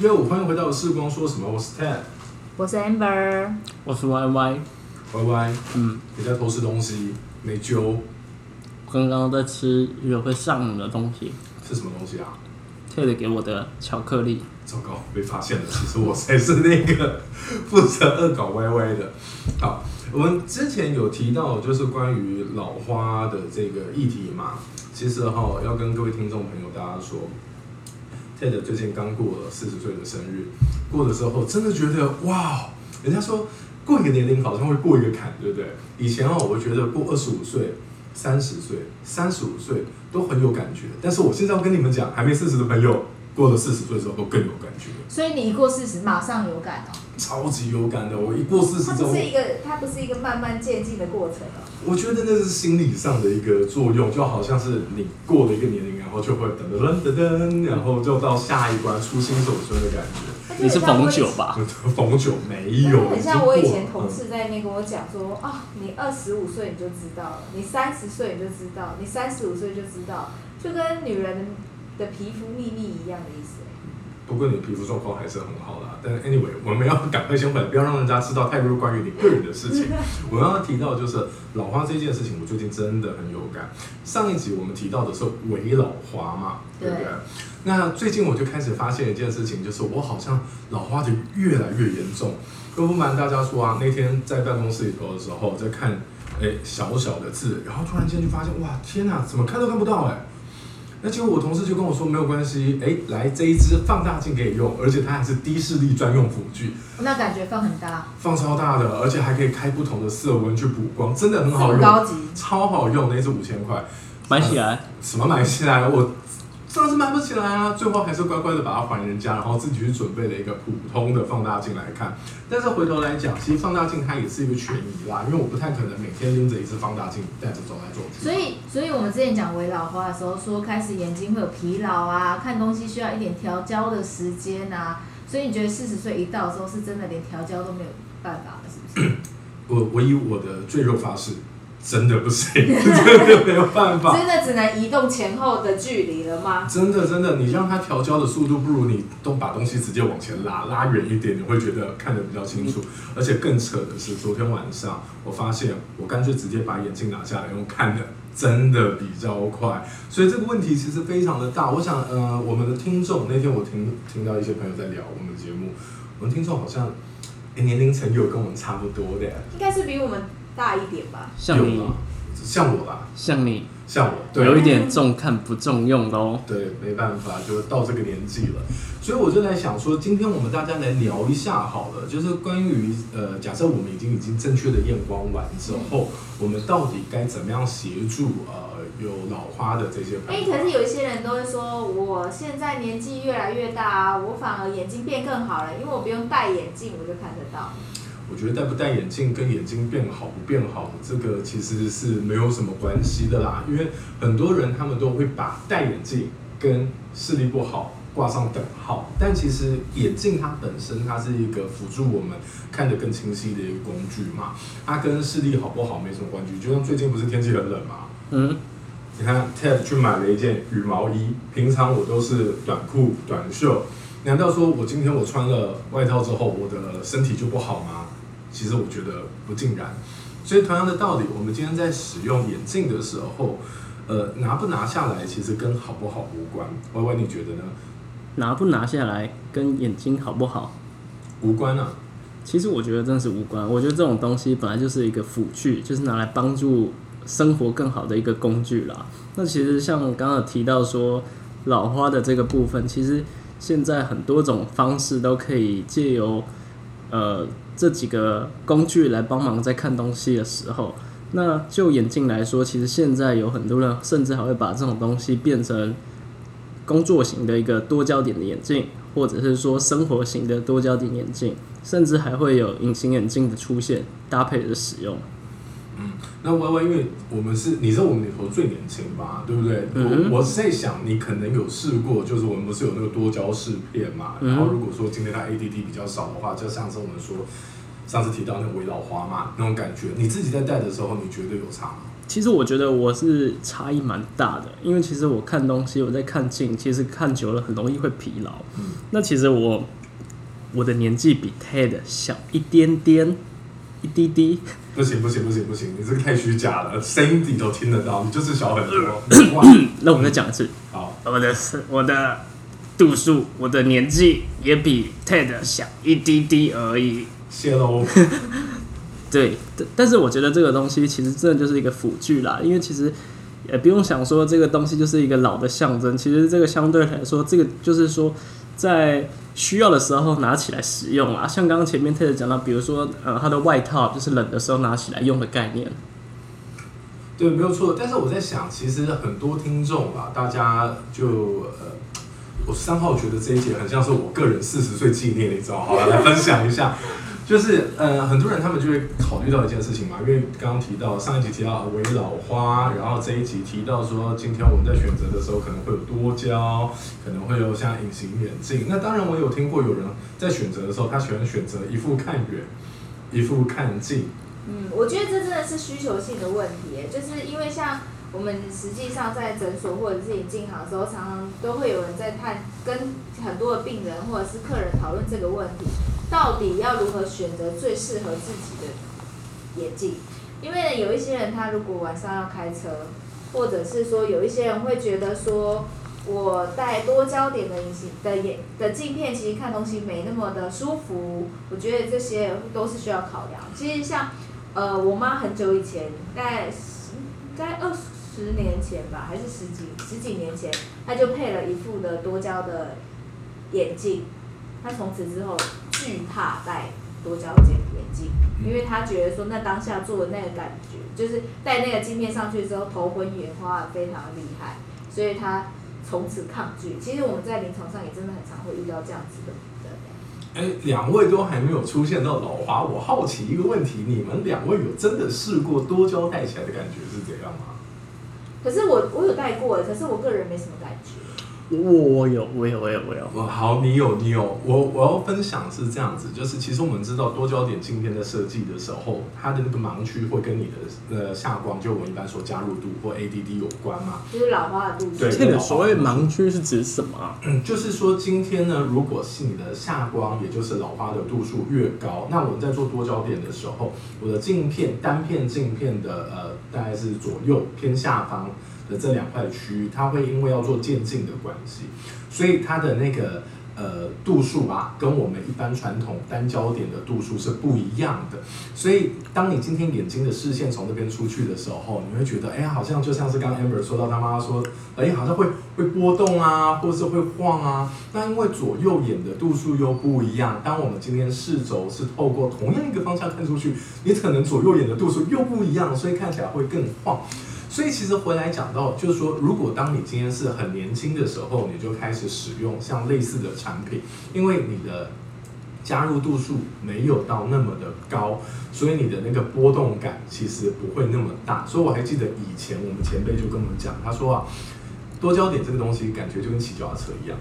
哟，欢迎回到视光说什么？我是 Ted，我是 Amber，我是 Y Y，Y Y，嗯，你在偷吃东西，没揪，刚刚在吃一个会上瘾的东西是什么东西啊？，Ted 给我的巧克力，糟糕，被发现了，其实我才是那个负责恶搞 Y Y 的。好，我们之前有提到，就是关于老花的这个议题嘛。其实哈，要跟各位听众朋友大家说，Ted 最近刚过了四十岁的生日，过的时候真的觉得哇，人家说过一个年龄好像会过一个坎，对不对？以前哦，我觉得过二十五岁、三十岁、三十五岁都很有感觉，但是我现在要跟你们讲，还没四十的朋友，过了四十岁之后都更有感觉。所以你一过四十马上有感哦。超级有感的。我一过四十它不，是一个，它不是一个慢慢渐进的过程哦。我觉得那是心理上的一个作用，就好像是你过了一个年龄，然后就会噔噔噔噔噔，然后就到下一关出新手村的感觉。你是逢九？吧？逢九没有，很像我以前同事在那边跟我讲说啊，你二十五岁你就知道了，你三十岁你就知道，你三十五岁就知道，就跟女人的皮肤秘密一样的意思。不过你皮肤状况还是很好啦。但 anyway，我们要赶快先回来，不要让人家知道太多关于你个人的事情。我刚刚提到就是老花这件事情，我最近真的很有感。上一集我们提到的是伪老花嘛，对不对？对那最近我就开始发现一件事情，就是我好像老花的越来越严重。不瞒大家说啊，那天在办公室里头的时候，在看哎小小的字，然后突然间就发现哇天哪，怎么看都看不到哎。那结果我同事就跟我说没有关系，哎，来这一支放大镜可以用，而且它还是低视力专用辅具，那感觉放很大，放超大的，而且还可以开不同的色温去补光，真的很好用，么高级。超好用，那一支五千块，买起来，什么买起来？我当然是买不起来啊，最后还是乖乖的把它还人家，然后自己去准备了一个普通的放大镜来看。但是回头来讲，其实放大镜它也是一个权宜啦，因为我不太可能每天拎着一只放大镜带着走来走去。所以，所以我们之前讲微老花的时候，说开始眼睛会有疲劳啊，看东西需要一点调焦的时间啊。所以你觉得四十岁一到的时候，是真的连调焦都没有办法了，是不是？我我以我的赘肉发誓，真的不行，真的没有办法。真的只能移动前后的距离了吗？真的真的，你让它调焦的速度不如你都把东西直接往前拉，拉远一点，你会觉得看得比较清楚。而且更扯的是，昨天晚上我发现，我干脆直接把眼镜拿下来用看的，真的比较快。所以这个问题其实非常的大。我想，呃，我们的听众那天我听听到一些朋友在聊我们的节目，我们听众好像、诶年龄层有跟我们差不多的，应该是比我们大一点吧。像你，像我吧，像你，像我，对，有一点重看不重用的哦。对，没办法，就到这个年纪了，所以我就在想说，今天我们大家来聊一下好了，就是关于呃，假设我们已经已经正确的验光完之后，我们到底该怎么样协助呃有老花的这些朋哎、友？可是有一些人都会说，我现在年纪越来越大啊，我反而眼睛变更好了，因为我不用戴眼镜，我就看得到。我觉得戴不戴眼镜跟眼睛变好不变好，这个其实是没有什么关系的啦。因为很多人他们都会把戴眼镜跟视力不好挂上等号，但其实眼镜它本身它是一个辅助我们看得更清晰的一个工具嘛，它跟视力好不好没什么关系。就像最近不是天气很冷嘛，嗯，你看 Ted 去买了一件羽毛衣，平常我都是短裤短袖，难道说我今天我穿了外套之后，我的身体就不好吗？其实我觉得不尽然。所以同样的道理，我们今天在使用眼镜的时候，呃，拿不拿下来其实跟好不好无关。歪歪，你觉得呢？拿不拿下来跟眼睛好不好，无关啊。其实我觉得真的是无关。我觉得这种东西本来就是一个辅具，就是拿来帮助生活更好的一个工具啦。那其实像刚刚提到说老花的这个部分，其实现在很多种方式都可以借由呃这几个工具来帮忙在看东西的时候。那就眼镜来说，其实现在有很多人甚至还会把这种东西变成工作型的一个多焦点的眼镜，或者是说生活型的多焦点眼镜，甚至还会有隐形眼镜的出现搭配着使用。那歪歪，因为我们是你是我们里头最年轻吧，对不对？嗯我我是在想，你可能有试过，就是我们不是有那个多焦试片嘛？嗯然后如果说今天它 ADD 比较少的话，就像是我们说上次提到那个围老花嘛，那种感觉，你自己在戴的时候，你觉得有差吗？其实我觉得我是差异蛮大的，因为其实我看东西，我在看镜，其实看久了很容易会疲劳。嗯那其实我我的年纪比 Ted 小一点点，一滴滴。不行不行不行不行，你这个太虚假了，声音你都听得到，你就是小很多。哇，那我们再讲一次，好，我的我的度数，我的年纪也比 Ted 小一滴滴而已。谢喽。对，但但是我觉得这个东西其实真的就是一个辅具啦，因为其实也不用想说这个东西就是一个老的象征，其实这个相对来说，这个就是说在需要的时候拿起来使用啊，像刚刚前面 Ted 讲到，比如说呃他的外套就是冷的时候拿起来用的概念，对，没有错。但是我在想，其实很多听众吧，大家就呃，我三号觉得这一节很像是我个人四十岁纪念，你知道？好了，来分享一下。就是呃，很多人他们就会考虑到一件事情嘛，因为刚刚提到上一集提到围老花，然后这一集提到说，今天我们在选择的时候可能会有多焦，可能会有像隐形眼镜。那当然，我有听过有人在选择的时候，他喜欢选择一副看远，一副看近。嗯，我觉得这真的是需求性的问题，就是因为像我们实际上在诊所或者是眼镜行的时候，常常都会有人在探跟很多的病人或者是客人讨论这个问题，到底要如何选择最适合自己的眼镜？因为有一些人他如果晚上要开车，或者是说有一些人会觉得说。我戴多焦点的隐形的眼的镜片，其实看东西没那么的舒服。我觉得这些都是需要考量。其实像呃，我妈很久以前，大概十在二十年前吧，还是十几十几年前，她就配了一副的多焦的眼镜。她从此之后惧怕戴多焦点眼镜，因为他觉得说那当下做的那个感觉，就是戴那个镜片上去之后头昏眼花，非常厉害，所以他从此抗拒。其实我们在临床上也真的很常会遇到这样子的。哎，两位都还没有出现到老花，我好奇一个问题：你们两位有真的试过多焦戴起来的感觉是怎样吗？可是我我有戴过，可是我个人没什么感觉。我我有我有我有我有，哦，好，你有你有，我我要分享是这样子，就是其实我们知道多焦点镜片在设计的时候，它的那个盲区会跟你的呃下光，就我们一般说加入度或 ADD 有关嘛。就是老花的度数。对这个所谓盲区是指什么啊？嗯，就是说今天呢，如果是你的下光，也就是老花的度数越高，那我们在做多焦点的时候，我的镜片单片镜片的呃大概是左右偏下方的这两块区域，它会因为要做渐进的关系，所以它的那个呃度数啊，跟我们一般传统单焦点的度数是不一样的。所以当你今天眼睛的视线从那边出去的时候，你会觉得，哎，好像就像是刚刚 Amber 说到他妈妈说，哎，好像会会波动啊，或是会晃啊。那因为左右眼的度数又不一样，当我们今天视轴是透过同样一个方向看出去，你可能左右眼的度数又不一样，所以看起来会更晃。所以其实回来讲到，就是说，如果当你今天是很年轻的时候，你就开始使用像类似的产品，因为你的加入度数没有到那么的高，所以你的那个波动感其实不会那么大。所以我还记得以前我们前辈就跟我们讲，他说啊，多焦点这个东西感觉就跟骑脚踏车一样。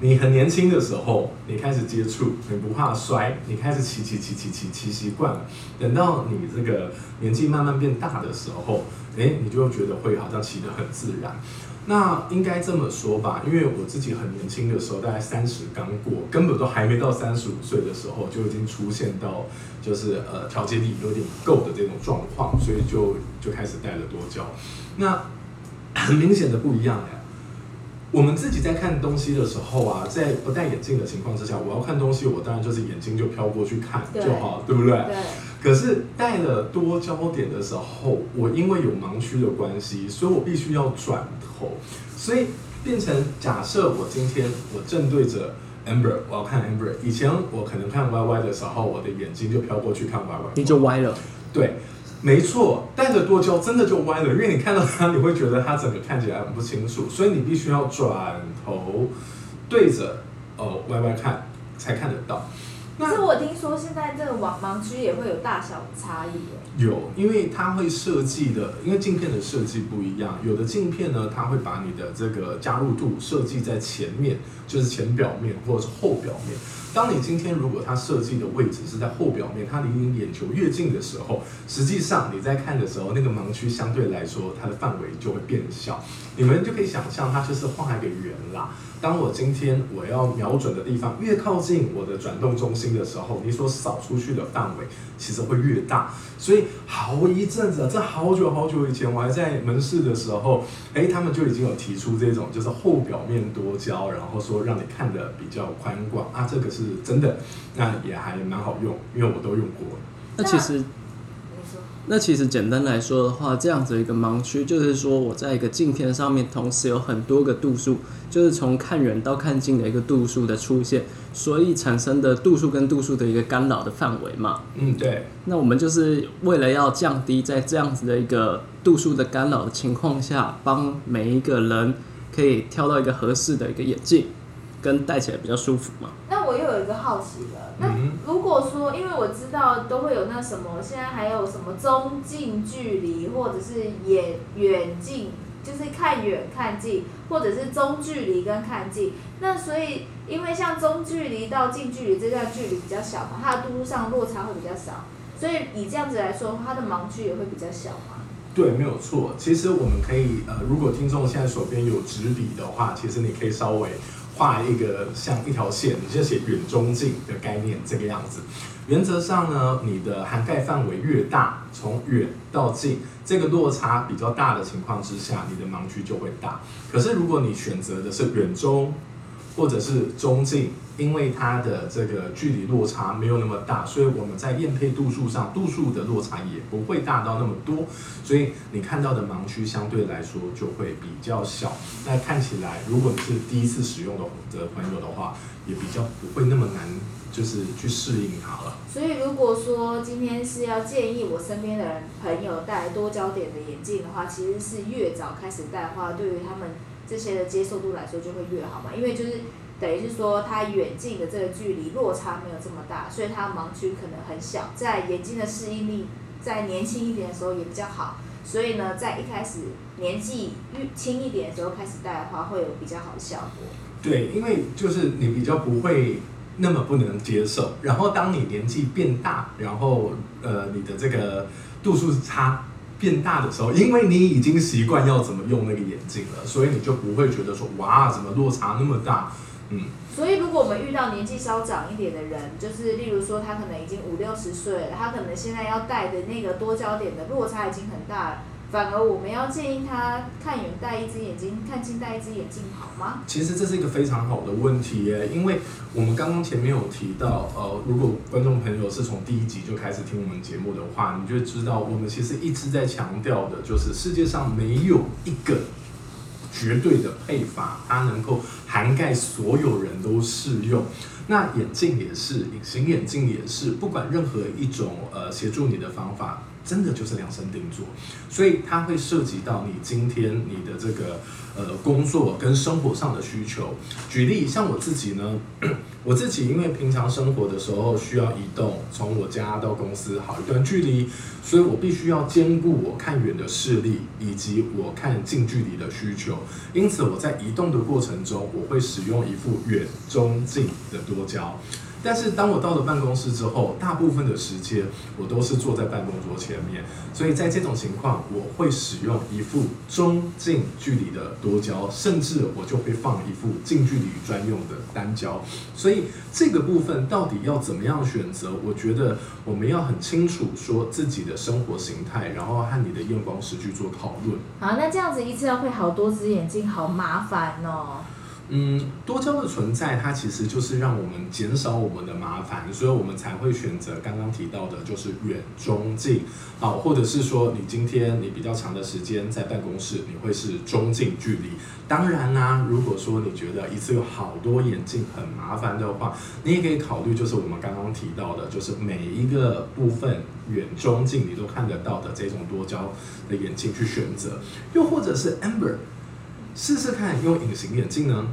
你很年轻的时候，你开始接触，你不怕摔，你开始骑骑骑骑骑骑习惯了。等到你这个年纪慢慢变大的时候，诶，你就觉得会好像骑得很自然。那应该这么说吧，因为我自己很年轻的时候，大概三十刚过，根本都还没到三十五岁的时候，就已经出现到就是呃调节力有点不够的这种状况，所以就就开始戴了多胶。那很明显的不一样呀。我们自己在看东西的时候啊，在不戴眼镜的情况之下，我要看东西，我当然就是眼睛就飘过去看就好，对不对？对。可是戴了多焦点的时候，我因为有盲区的关系，所以我必须要转头，所以变成假设我今天我正对着 Amber，我要看 Amber。以前我可能看 YY 的时候，我的眼睛就飘过去看 YY，你就歪了。对，没错，戴着多焦真的就歪了，因为你看到它，你会觉得它整个看起来很不清楚，所以你必须要转头对着哦歪歪看才看得到。可是我听说现在这个网盲区也会有大小差异耶。有，因为它会设计的，因为镜片的设计不一样，有的镜片呢，它会把你的这个加入度设计在前面，就是前表面或者是后表面。当你今天如果它设计的位置是在后表面，它离你眼球越近的时候，实际上你在看的时候，那个盲区相对来说它的范围就会变小。你们就可以想象，它就是画一个圆啦。当我今天我要瞄准的地方越靠近我的转动中心的时候，你所扫出去的范围其实会越大。所以好一阵子，这好久好久以前，我还在门市的时候，哎，他们就已经有提出这种就是后表面多焦，然后说让你看的比较宽广啊，这个是真的，那也还蛮好用，因为我都用过。那其实，那其实简单来说的话，这样子一个盲区，就是说我在一个镜片上面同时有很多个度数，就是从看远到看近的一个度数的出现，所以产生的度数跟度数的一个干扰的范围嘛。嗯，对，那我们就是为了要降低在这样子的一个度数的干扰的情况下，帮每一个人可以挑到一个合适的一个眼镜，跟戴起来比较舒服嘛。那我又有一个好奇了，那嗯如果说，因为我知道都会有那什么，现在还有什么中近距离，或者是远远近，就是看远看近，或者是中距离跟看近。那所以，因为像中距离到近距离这段距离比较小嘛，它的度数上落差会比较少，所以以这样子来说，它的盲区也会比较小嘛。对，没有错。其实我们可以，呃，如果听众现在手边有纸笔的话，其实你可以稍微画一个像一条线，你就写远中近的概念，这个样子。原则上呢，你的涵盖范围越大，从远到近，这个落差比较大的情况之下，你的盲区就会大。可是如果你选择的是远中或者是中近，因为它的这个距离落差没有那么大，所以我们在验配度数上，度数的落差也不会大到那么多，所以你看到的盲区相对来说就会比较小。那看起来，如果你是第一次使用的的朋友的话，也比较不会那么难，就是去适应它了。所以如果说今天是要建议我身边的人朋友戴多焦点的眼镜的话，其实是越早开始戴的话，对于他们这些的接受度来说就会越好嘛，因为就是等于是说它远近的这个距离落差没有这么大，所以它盲区可能很小，在眼睛的适应力在年轻一点的时候也比较好，所以呢，在一开始年纪越轻一点的时候开始戴的话，会有比较好的效果。对，因为就是你比较不会那么不能接受，然后当你年纪变大，然后呃你的这个度数差变大的时候，因为你已经习惯要怎么用那个眼镜了，所以你就不会觉得说哇怎么落差那么大，嗯，所以，如果我们遇到年纪稍长一点的人，就是例如说他可能已经五六十岁了，他可能现在要戴的那个多焦点的落差已经很大了，反而我们要建议他看远戴一只眼睛，看近戴一只眼镜好吗？其实这是一个非常好的问题耶，因为我们刚刚前面有提到，呃，如果观众朋友是从第一集就开始听我们节目的话，你就知道我们其实一直在强调的，就是世界上没有一个绝对的配法，它能够涵盖所有人都适用。那眼镜也是，隐形眼镜也是，不管任何一种呃协助你的方法，真的就是量身定做，所以它会涉及到你今天你的这个呃工作跟生活上的需求。举例，像我自己呢，我自己因为平常生活的时候需要移动，从我家到公司好一段距离，所以我必须要兼顾我看远的视力以及我看近距离的需求。因此，我在移动的过程中，我会使用一副远、中、近的多焦。但是当我到了办公室之后，大部分的时间我都是坐在办公桌前面，所以在这种情况，我会使用一副中近距离的多焦，甚至我就会放一副近距离专用的单焦。所以这个部分到底要怎么样选择？我觉得我们要很清楚说自己的生活形态，然后和你的验光师去做讨论。好，那这样子一次要配好多只眼镜，好麻烦哦。嗯，多焦的存在，它其实就是让我们减少我们的麻烦，所以我们才会选择刚刚提到的，就是远中近，好，或者是说你今天你比较长的时间在办公室，你会是中近距离。当然啦、如果说你觉得一次有好多眼镜很麻烦的话，你也可以考虑就是我们刚刚提到的，就是每一个部分远中近你都看得到的这种多焦的眼镜去选择，又或者是 Amber。试试看用隐形眼镜呢？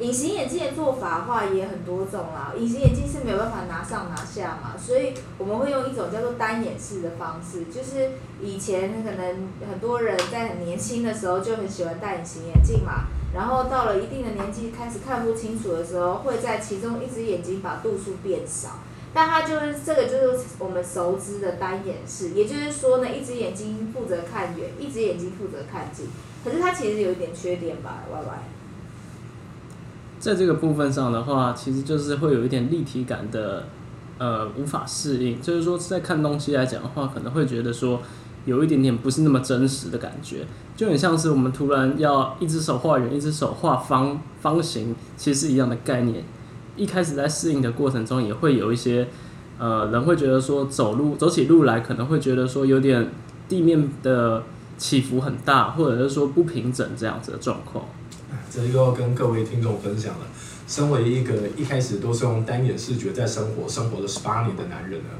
隐形眼镜的做法的话也很多种啦，隐形眼镜是没有办法拿上拿下嘛，所以我们会用一种叫做单眼式的方式，就是以前可能很多人在很年轻的时候就很喜欢戴隐形眼镜嘛，然后到了一定的年纪开始看不清楚的时候，会在其中一只眼睛把度数变少，但它就是这个就是我们熟知的单眼式，也就是说呢，一只眼睛负责看远，一只眼睛负责看近，可是它其实有一点缺点吧，Y Y。在这个部分上的话，其实就是会有一点立体感的，呃，无法适应。就是说，在看东西来讲的话，可能会觉得说有一点点不是那么真实的感觉，就很像是我们突然要一只手画圆，一只手画方方形，其实是一样的概念。一开始在适应的过程中，也会有一些呃人会觉得说走路走起路来可能会觉得说有点地面的起伏很大，或者是说不平整这样子的状况。这又要跟各位听众分享了。身为一个一开始都是用单眼视觉在生活，生活了十八年的男人呢，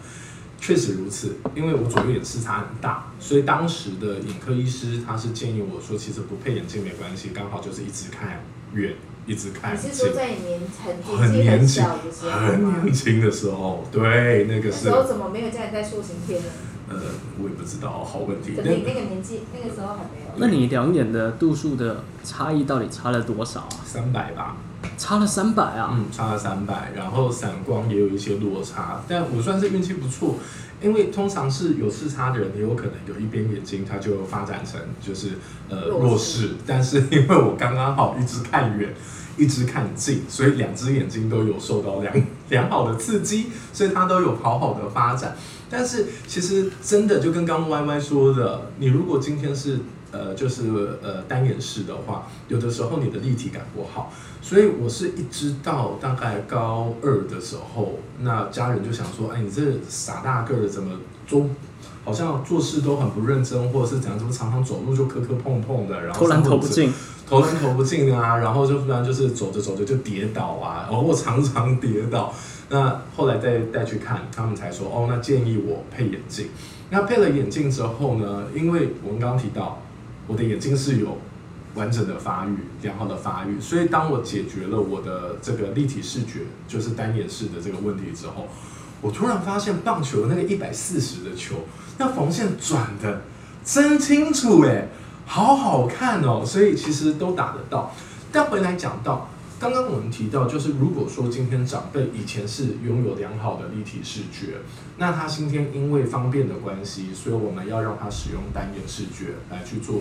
确实如此。因为我左右眼视差很大，所以当时的眼科医师他是建议我说，其实不配眼镜没关系，刚好就是一直看远，一直看。你是说在你年很很年年轻很？年轻的时候，对，那个是那时候怎么没有叫你在塑形片呢？呃，我也不知道，好问题。可能你那个年纪那个时候还没有。那你两眼的度数的差异到底差了多少啊？三百吧，差了三百啊！嗯，差了三百，然后散光也有一些落差，但我算是运气不错，因为通常是有视差的人，也有可能有一边眼睛它就发展成就是呃弱视，但是因为我刚刚好一直看远，一直看近，所以两只眼睛都有受到良良好的刺激，所以它都有好好的发展。但是其实真的就跟刚刚 Y Y 说的，你如果今天是呃就是呃单眼视的话，有的时候你的立体感不好，所以我是一直到大概高二的时候，那家人就想说，哎，你这傻大个儿怎么做，好像做事都很不认真，或者是怎样，怎么常常走路就磕磕碰碰的，然后投篮投不进，投篮投不进啊，然后就不然就是走着走着就跌倒啊，然后我常常跌倒。那后来再带去看，他们才说哦，那建议我配眼镜。那配了眼镜之后呢，因为我们刚刚提到我的眼睛是有完整的发育、良好的发育，所以当我解决了我的这个立体视觉，就是单眼视的这个问题之后，我突然发现棒球那个一百四十的球，那缝线转的真清楚哎，好好看哦，所以其实都打得到。但回来讲到刚刚我们提到，就是如果说今天长辈以前是拥有良好的立体视觉，那他今天因为方便的关系，所以我们要让他使用单眼视觉来去做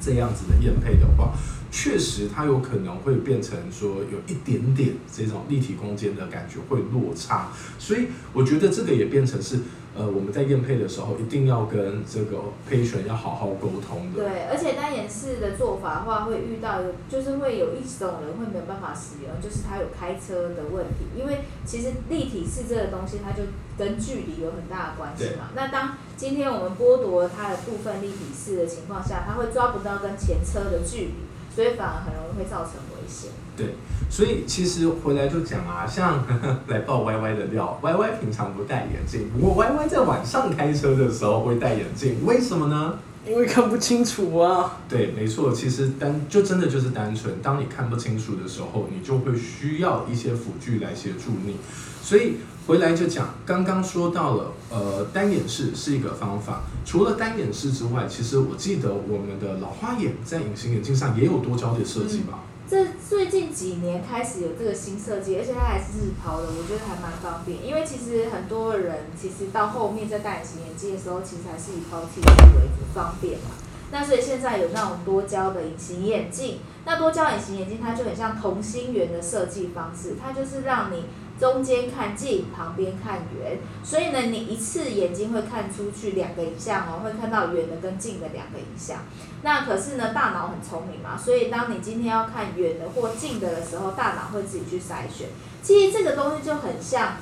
这样子的验配的话，确实他有可能会变成说有一点点这种立体空间的感觉会落差，所以我觉得这个也变成是呃我们在验配的时候一定要跟这个 patient 要好好沟通的。对，而且单眼式的做法的话，会遇到就是会有一种人会没有办法使用，就是他有开车的问题，因为其实立体式这个东西，它就跟距离有很大的关系嘛。那当今天我们剥夺它的部分立体式的情况下，它会抓不到跟前车的距离，所以反而很容易会造成危险。对，所以其实回来就讲啊，像 来爆 Y Y 的料，Y Y 平常不戴眼镜，不过 Y Y 在晚上开车的时候会戴眼镜，为什么呢？因为看不清楚啊。对，没错，其实单就真的就是单纯，当你看不清楚的时候，你就会需要一些辅具来协助你。所以回来就讲，刚刚说到了，呃，单眼视是一个方法。除了单眼视之外，其实我记得我们的老花眼在隐形眼镜上也有多焦点设计吧？这最近几年开始有这个新设计，而且它还是日抛的，我觉得还蛮方便。因为其实很多人其实到后面在戴隐形眼镜的时候，其实还是以抛弃为主，方便嘛。那所以现在有那种多焦的隐形眼镜，那多焦隐形眼镜它就很像同心圆的设计方式，它就是让你中间看近，旁边看远，所以呢，你一次眼睛会看出去两个影像哦，会看到远的跟近的两个影像。那可是呢，大脑很聪明嘛，所以当你今天要看远的或近的的时候，大脑会自己去筛选。其实这个东西就很像，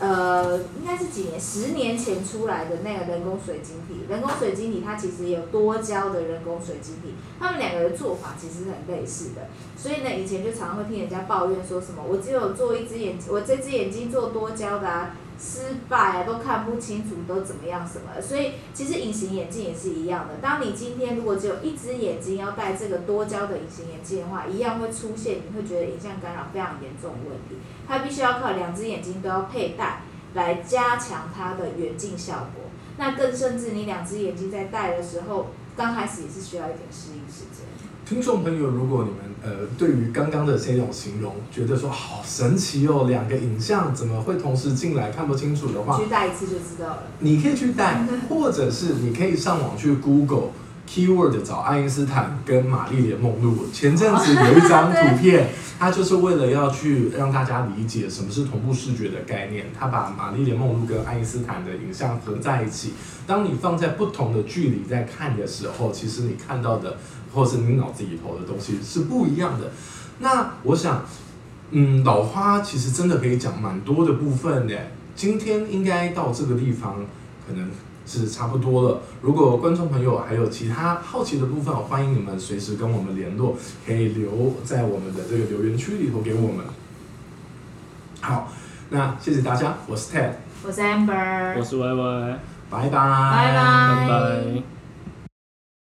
呃，应该是几年，十年前出来的那个人工水晶体。人工水晶体它其实有多焦的人工水晶体，他们两个的做法其实很类似的。所以呢，以前就常常会听人家抱怨说什么，我只有做一只眼，我这只眼睛做多焦的啊，失败啊，都看不清楚，都怎么样什么。所以其实隐形眼镜也是一样的。当你今天如果只有一只眼睛要戴这个多焦的隐形眼镜的话，一样会出现你会觉得影像干扰非常严重的问题。它必须要靠两只眼睛都要佩戴来加强它的远近效果。那更甚至你两只眼睛在戴的时候，刚开始也是需要一点适应时间。听众朋友，如果你们呃对于刚刚的这种形容，觉得说好神奇哦，两个影像怎么会同时进来看不清楚的话，去戴一次就知道了。你可以去戴，或者是你可以上网去 Google keyword 找爱因斯坦跟玛丽莲梦露。前阵子有一张图片，它就是为了要去让大家理解什么是同步视觉的概念，它把玛丽莲梦露跟爱因斯坦的影像合在一起。当你放在不同的距离在看的时候，其实你看到的。或是你脑子里头的东西是不一样的。那我想，嗯，老花其实真的可以讲蛮多的部分的。今天应该到这个地方，可能是差不多了。如果观众朋友还有其他好奇的部分，欢迎你们随时跟我们联络，可以留在我们的这个留言区里头给我们。好，那谢谢大家，我是 Ted，我是 Amber，我是 Y Y，拜拜，拜拜，拜拜。